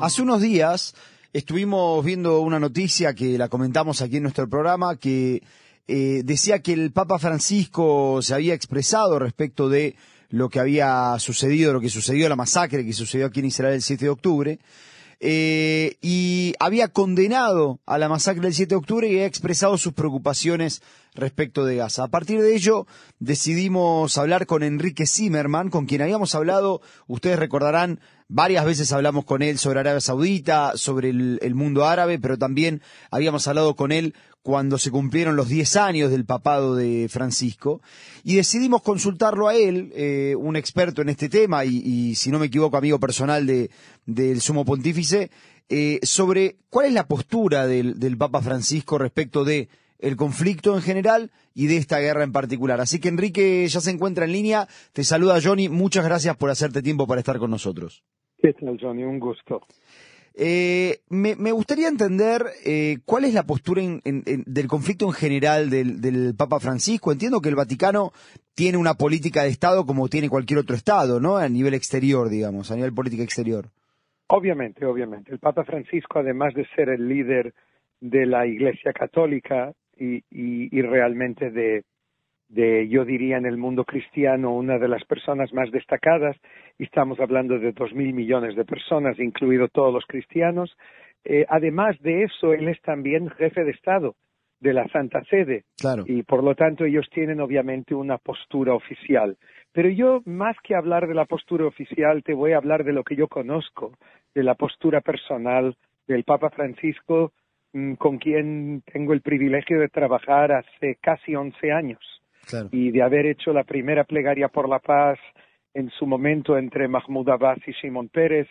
Hace unos días estuvimos viendo una noticia que la comentamos aquí en nuestro programa que eh, decía que el Papa Francisco se había expresado respecto de lo que había sucedido, lo que sucedió, la masacre que sucedió aquí en Israel el 7 de octubre, eh, y había condenado a la masacre del 7 de octubre y había expresado sus preocupaciones respecto de Gaza. A partir de ello, decidimos hablar con Enrique Zimmerman, con quien habíamos hablado, ustedes recordarán, varias veces hablamos con él sobre Arabia Saudita, sobre el, el mundo árabe, pero también habíamos hablado con él cuando se cumplieron los 10 años del papado de Francisco, y decidimos consultarlo a él, eh, un experto en este tema, y, si no me equivoco, amigo personal de, del sumo pontífice, eh, sobre cuál es la postura del, del Papa Francisco respecto de el conflicto en general y de esta guerra en particular. Así que Enrique ya se encuentra en línea. Te saluda Johnny. Muchas gracias por hacerte tiempo para estar con nosotros. ¿Qué tal, Johnny? Un gusto. Eh, me, gustaría entender eh, cuál es la postura del conflicto en general del, Papa Francisco. Entiendo que el Vaticano tiene una política de Estado como tiene cualquier otro Estado, ¿no? A nivel exterior, digamos, a nivel política exterior. Obviamente, obviamente. El Papa Francisco, además de ser el líder de la Iglesia Católica y realmente de, de, yo diría, en el mundo cristiano, una de las personas más destacadas, y estamos hablando de dos mil millones de personas, incluido todos los cristianos. Eh, además de eso, él es también jefe de Estado de la Santa Sede. Claro. Y por lo tanto, ellos tienen obviamente una postura oficial. Pero yo, más que hablar de la postura oficial, te voy a hablar de lo que yo conozco, de la postura personal del Papa Francisco, mmm, con quien tengo el privilegio de trabajar hace casi once años y de haber hecho la primera plegaria por la paz en su momento entre Mahmoud Abbas y Simón Pérez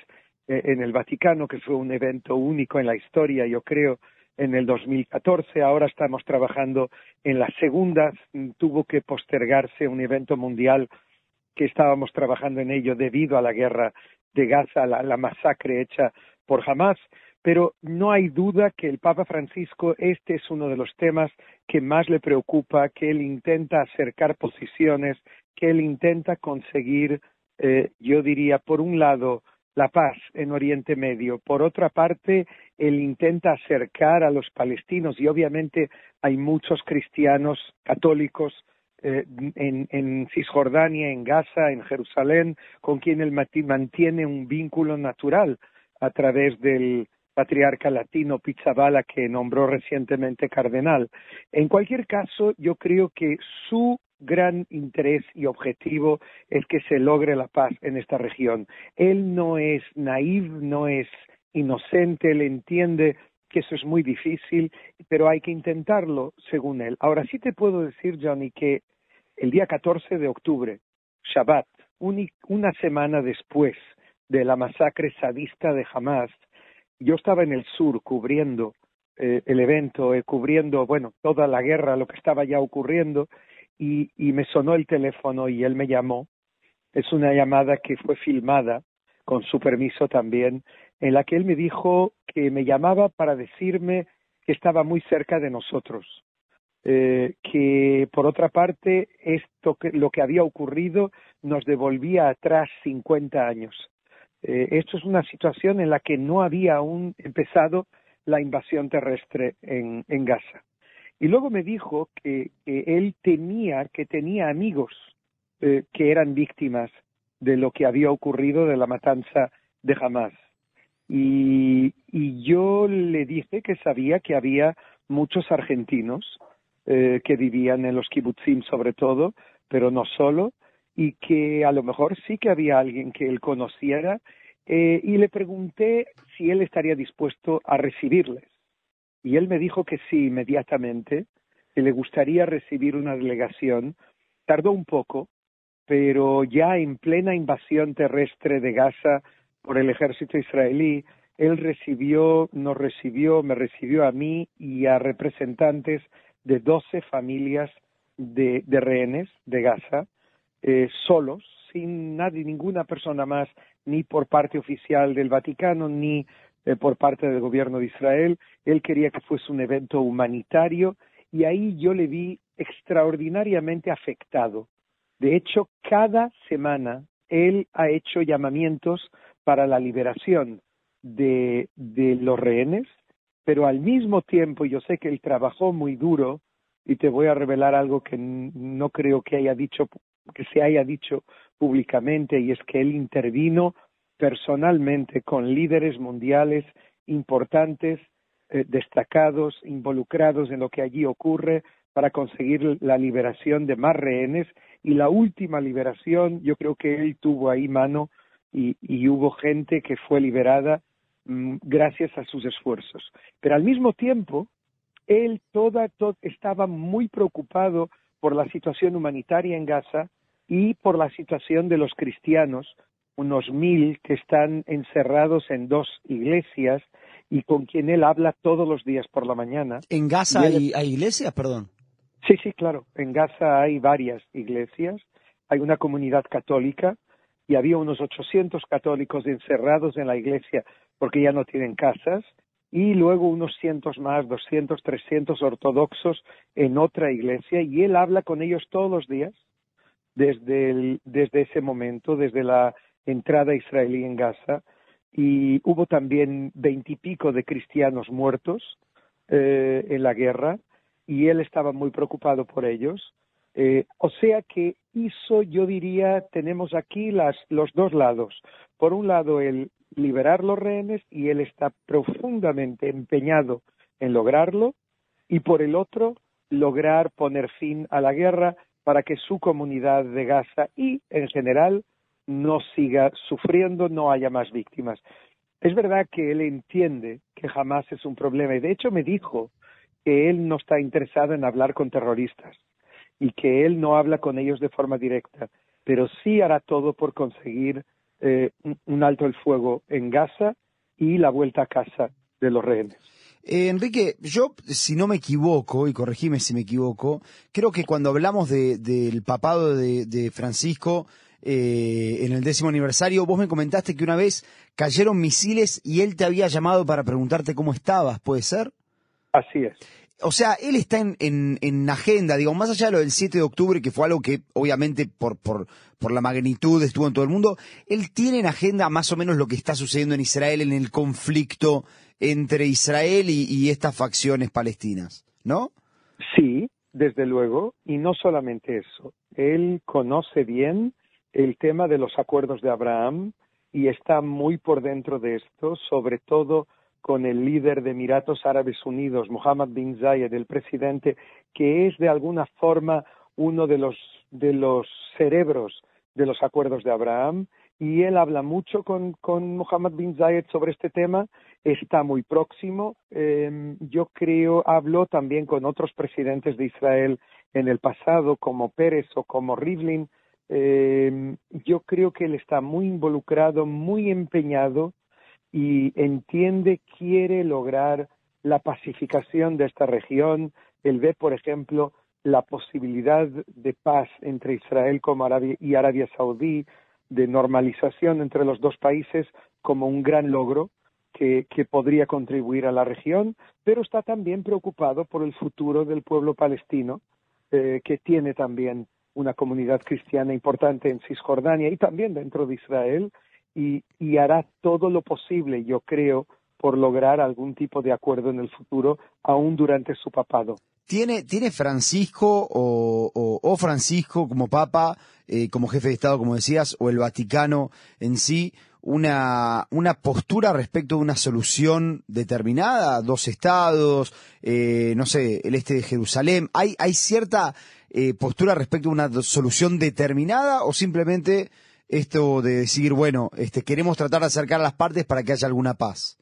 eh, en el Vaticano, que fue un evento único en la historia, yo creo, en el 2014. Ahora estamos trabajando en la segunda. Tuvo que postergarse un evento mundial que estábamos trabajando en ello debido a la guerra de Gaza, la, la masacre hecha por Hamas pero no hay duda que el Papa Francisco este es uno de los temas que más le preocupa, que él intenta acercar posiciones, que él intenta conseguir, eh, yo diría, por un lado, la paz en Oriente Medio, por otra parte, él intenta acercar a los palestinos y obviamente hay muchos cristianos católicos eh, en, en, Cisjordania, en Gaza, en Jerusalén, con quien él mantiene un vínculo natural a través del, patriarca latino Pizzabala que nombró recientemente cardenal. En cualquier caso, yo creo que su gran interés y objetivo es que se logre la paz en esta región. Él no es naive, no es inocente, él entiende que eso es muy difícil, pero hay que intentarlo, según él. Ahora sí te puedo decir, Johnny, que el día 14 de octubre, Shabbat, una semana después de la masacre sadista de Hamas, yo estaba en el sur cubriendo eh, el evento, eh, cubriendo, bueno, toda la guerra, lo que estaba ya ocurriendo, y, y me sonó el teléfono y él me llamó. Es una llamada que fue filmada, con su permiso también, en la que él me dijo que me llamaba para decirme que estaba muy cerca de nosotros, eh, que por otra parte esto que lo que había ocurrido nos devolvía atrás 50 años eh, esto es una situación en la que no había aún empezado la invasión terrestre en, Gaza. Y luego me dijo que, él tenía, que tenía amigos eh, que eran víctimas de lo que había ocurrido de la matanza de Hamas. Y, yo le dije que sabía que había muchos argentinos eh, que vivían en los kibbutzim sobre todo, pero no solo, y que a lo mejor sí que había alguien que él conociera eh, y le pregunté si él estaría dispuesto a recibirles. Y él me dijo que sí inmediatamente, que le gustaría recibir una delegación. Tardó un poco, pero ya en plena invasión terrestre de Gaza por el ejército israelí, él recibió, nos recibió, me recibió a mí y a representantes de doce familias de, de rehenes de Gaza, eh, solos, sin nadie, ninguna persona más, ni por parte oficial del Vaticano, ni eh, por parte del gobierno de Israel. Él quería que fuese un evento humanitario y ahí yo le vi extraordinariamente afectado. De hecho, cada semana él ha hecho llamamientos para la liberación de, de los rehenes, pero al mismo tiempo yo sé que él trabajó muy duro y te voy a revelar algo que no creo que haya dicho que se haya dicho públicamente y es que él intervino personalmente con líderes mundiales importantes, eh, destacados, involucrados en lo que allí ocurre para conseguir la liberación de más rehenes y la última liberación yo creo que él tuvo ahí mano y, y hubo gente que fue liberada mmm, gracias a sus esfuerzos. Pero al mismo tiempo, él toda, estaba muy preocupado por la situación humanitaria en Gaza y por la situación de los cristianos, unos mil que están encerrados en dos iglesias y con quien él habla todos los días por la mañana. ¿En Gaza hay, hay iglesias, perdón? Sí, sí, claro. En Gaza hay varias iglesias, hay una comunidad católica y había unos 800 católicos encerrados en la iglesia porque ya no tienen casas y luego unos cientos más, 200, 300 ortodoxos en otra iglesia y él habla con ellos todos los días desde, el, desde ese momento, desde la entrada israelí en Gaza y hubo también veintipico de cristianos muertos eh, en la guerra y él estaba muy preocupado por ellos. Eh, o sea que hizo, yo diría, tenemos aquí las, los dos lados. Por un lado, el liberar los rehenes y él está profundamente empeñado en lograrlo y por el otro, lograr poner fin a la guerra para que su comunidad de Gaza y en general no siga sufriendo, no haya más víctimas. Es verdad que él entiende que jamás es un problema y de hecho me dijo que él no está interesado en hablar con terroristas y que él no habla con ellos de forma directa, pero sí hará todo por conseguir eh, un alto el fuego en Gaza y la vuelta a casa de los rehenes. Eh, Enrique, yo, si no me equivoco, y corregime si me equivoco, creo que cuando hablamos de, del papado de, de Francisco eh, en el décimo aniversario, vos me comentaste que una vez cayeron misiles y él te había llamado para preguntarte cómo estabas, ¿puede ser? Así es. O sea, él está en, en, en, agenda, digo, más allá de lo del 7 de octubre, que fue algo que obviamente por, por, por la magnitud estuvo en todo el mundo, él tiene en agenda más o menos lo que está sucediendo en Israel en el conflicto entre Israel y, y estas facciones palestinas, ¿no? Sí, desde luego, y no solamente eso, él conoce bien el tema de los acuerdos de Abraham y está muy por dentro de esto, sobre todo con el líder de Emiratos Árabes Unidos, Mohammed bin Zayed, el presidente, que es de alguna forma uno de los, de los cerebros de los acuerdos de Abraham, y él habla mucho con, con Mohammed bin Zayed sobre este tema, está muy próximo. Eh, yo creo, habló también con otros presidentes de Israel en el pasado, como Pérez o como Rivlin. Eh, yo creo que él está muy involucrado, muy empeñado y entiende, quiere lograr la pacificación de esta región. Él ve, por ejemplo, la posibilidad de paz entre Israel como Arabia y Arabia Saudí, de normalización entre los dos países como un gran logro que, podría contribuir a la región, pero está también preocupado por el futuro del pueblo palestino, eh, que tiene también una comunidad cristiana importante en Cisjordania y también dentro de Israel, y, y hará todo lo posible, yo creo, por lograr algún tipo de acuerdo en el futuro, aún durante su papado. ¿Tiene, tiene Francisco o, o, Francisco como papa, eh, como jefe de Estado, como decías, o el Vaticano en sí, una, una postura respecto a una solución determinada, dos estados, eh, no sé, el este de Jerusalén? ¿Hay, hay cierta eh, postura respecto a una solución determinada o simplemente esto de decir, bueno, este, queremos tratar de acercar a las partes para que haya alguna paz?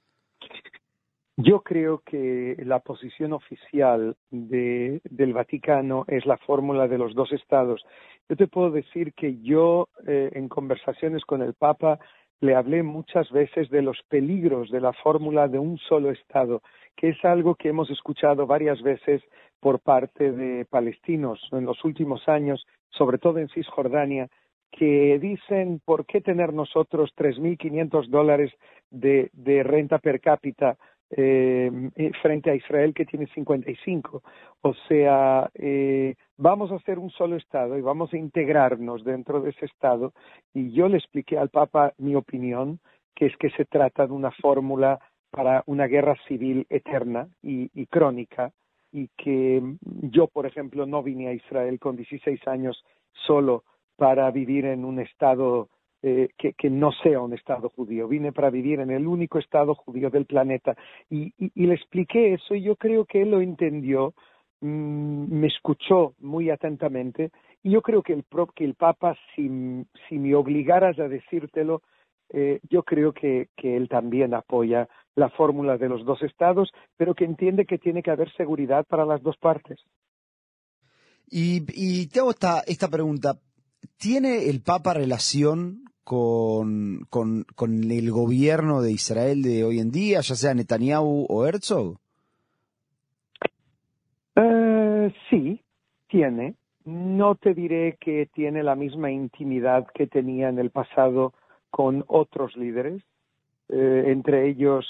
Yo creo que la posición oficial de, del Vaticano es la fórmula de los dos estados. Yo te puedo decir que yo, eh, en conversaciones con el Papa, le hablé muchas veces de los peligros de la fórmula de un solo Estado, que es algo que hemos escuchado varias veces por parte de palestinos en los últimos años, sobre todo en Cisjordania, que dicen por qué tener nosotros 3.500 dólares de, renta per cápita eh, frente a Israel que tiene 55. O sea, eh, vamos a hacer un solo Estado y vamos a integrarnos dentro de ese Estado. Y yo le expliqué al Papa mi opinión que es que se trata de una fórmula para una guerra civil eterna y, crónica y que yo, por ejemplo, no vine a Israel con 16 años solo para vivir en un estado eh, que, no sea un estado judío. Vine para vivir en el único estado judío del planeta y, le expliqué eso y yo creo que él lo entendió, mm, me escuchó muy atentamente y yo creo que el, que el Papa, si, me obligaras a decírtelo, eh, yo creo que, él también apoya la fórmula de los dos estados, pero que entiende que tiene que haber seguridad para las dos partes. Y, y te hago esta pregunta. ¿Tiene el Papa relación con, con, el gobierno de Israel de hoy en día, ya sea Netanyahu o Herzog? Eh, sí, tiene. No te diré que tiene la misma intimidad que tenía en el pasado con otros líderes, eh, entre ellos,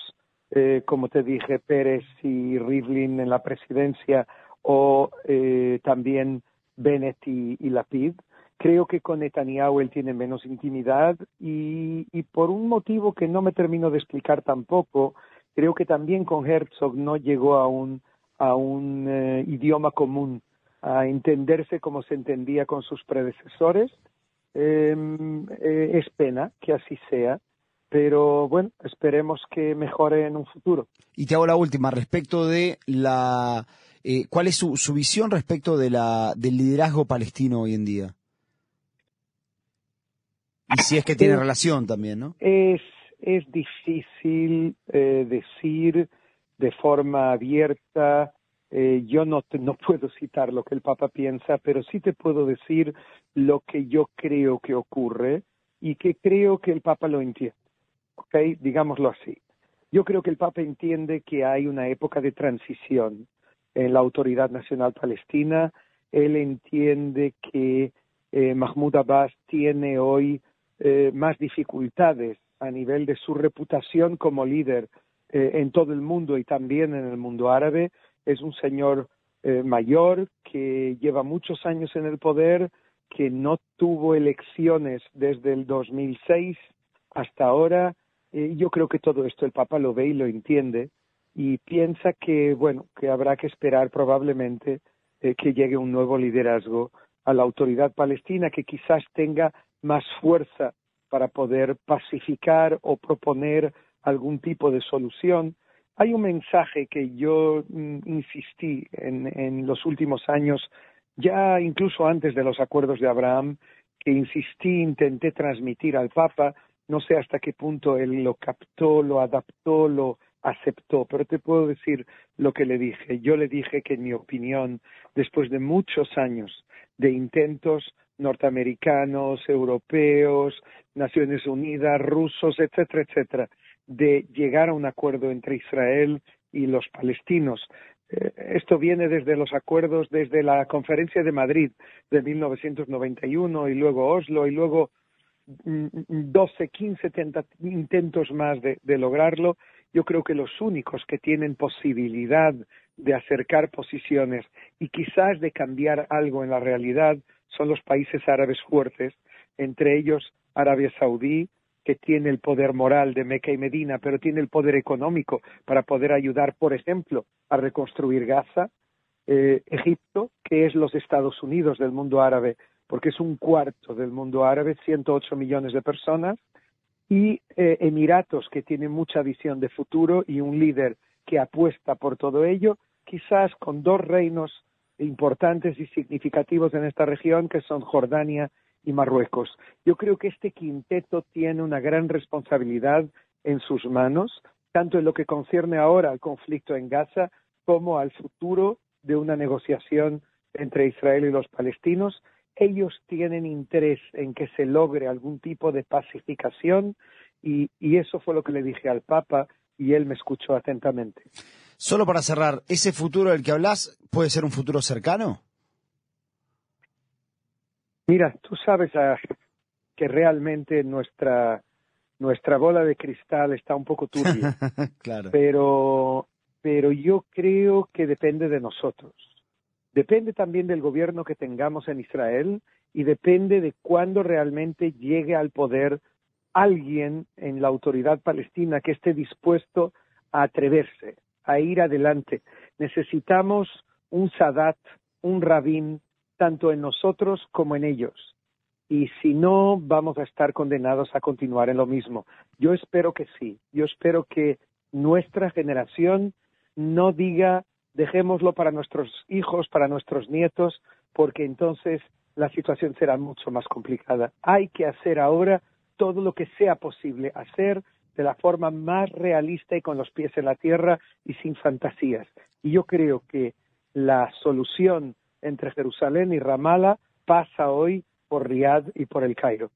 eh, como te dije, Pérez y Rivlin en la presidencia o eh, también Bennett y, Lapid. Creo que con Netanyahu él tiene menos intimidad y, y, por un motivo que no me termino de explicar tampoco, creo que también con Herzog no llegó a un, a un idioma común, a entenderse como se entendía con sus predecesores Em, eh, es pena que así sea, pero bueno, esperemos que mejore en un futuro. Y te hago la última, respecto de la... Eh, ¿Cuál es su, su visión respecto de la, del liderazgo palestino hoy en día? Y si es que tiene relación también, ¿no? Es, es difícil eh, decir de forma abierta eh, yo no, no puedo citar lo que el Papa piensa, pero sí te puedo decir lo que yo creo que ocurre y que creo que el Papa lo entiende. ¿Ok? Digámoslo así. Yo creo que el Papa entiende que hay una época de transición en la Autoridad Nacional Palestina. Él entiende que eh, Mahmoud Abbas tiene hoy eh, más dificultades a nivel de su reputación como líder en todo el mundo y también en el mundo árabe es un señor eh, mayor que lleva muchos años en el poder, que no tuvo elecciones desde el 2006 hasta ahora. Eh, yo creo que todo esto el Papa lo ve y lo entiende y piensa que, bueno, que habrá que esperar probablemente eh, que llegue un nuevo liderazgo a la autoridad palestina que quizás tenga más fuerza para poder pacificar o proponer algún tipo de solución hay un mensaje que yo mm, insistí en, los últimos años, ya incluso antes de los acuerdos de Abraham, que insistí, intenté transmitir al Papa, no sé hasta qué punto él lo captó, lo adaptó, lo aceptó, pero te puedo decir lo que le dije. Yo le dije que en mi opinión, después de muchos años de intentos norteamericanos, europeos, Naciones Unidas, rusos, etcétera, etcétera, de llegar a un acuerdo entre Israel y los palestinos. Eh, esto viene desde los acuerdos, desde la Conferencia de Madrid de 1991 y luego Oslo y luego 12, mm, 15 intentos más de, de lograrlo. Yo creo que los únicos que tienen posibilidad de acercar posiciones y quizás de cambiar algo en la realidad son los países árabes fuertes, entre ellos Arabia Saudí, que tiene el poder moral de Meca y Medina, pero tiene el poder económico para poder ayudar, por ejemplo, a reconstruir Gaza, eh, Egipto, que es los Estados Unidos del mundo árabe, porque es un cuarto del mundo árabe, 108 millones de personas, y eh, Emiratos, que tiene mucha visión de futuro y un líder que apuesta por todo ello, quizás con dos reinos importantes y significativos en esta región, que son Jordania y Marruecos. Yo creo que este quinteto tiene una gran responsabilidad en sus manos, tanto en lo que concierne ahora al conflicto en Gaza como al futuro de una negociación entre Israel y los palestinos. Ellos tienen interés en que se logre algún tipo de pacificación y, y eso fue lo que le dije al Papa y él me escuchó atentamente. Solo para cerrar, ¿ese futuro del que hablas puede ser un futuro cercano? Mira, tú sabes ah, que realmente nuestra nuestra bola de cristal está un poco turbia. claro. Pero pero yo creo que depende de nosotros. Depende también del gobierno que tengamos en Israel y depende de cuándo realmente llegue al poder alguien en la autoridad palestina que esté dispuesto a atreverse, a ir adelante. Necesitamos un Sadat, un Rabín, tanto en nosotros como en ellos. Y si no, vamos a estar condenados a continuar en lo mismo. Yo espero que sí. Yo espero que nuestra generación no diga dejémoslo para nuestros hijos, para nuestros nietos, porque entonces la situación será mucho más complicada. Hay que hacer ahora todo lo que sea posible hacer de la forma más realista y con los pies en la tierra y sin fantasías. Y yo creo que la solución entre Jerusalén y Ramallah pasa hoy por Riad y por el Cairo.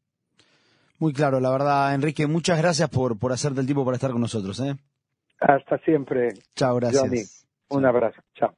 Muy claro, la verdad, Enrique, muchas gracias por, por hacerte el tiempo para estar con nosotros. ¿eh? Hasta siempre. Chao, gracias. Un abrazo. Chao.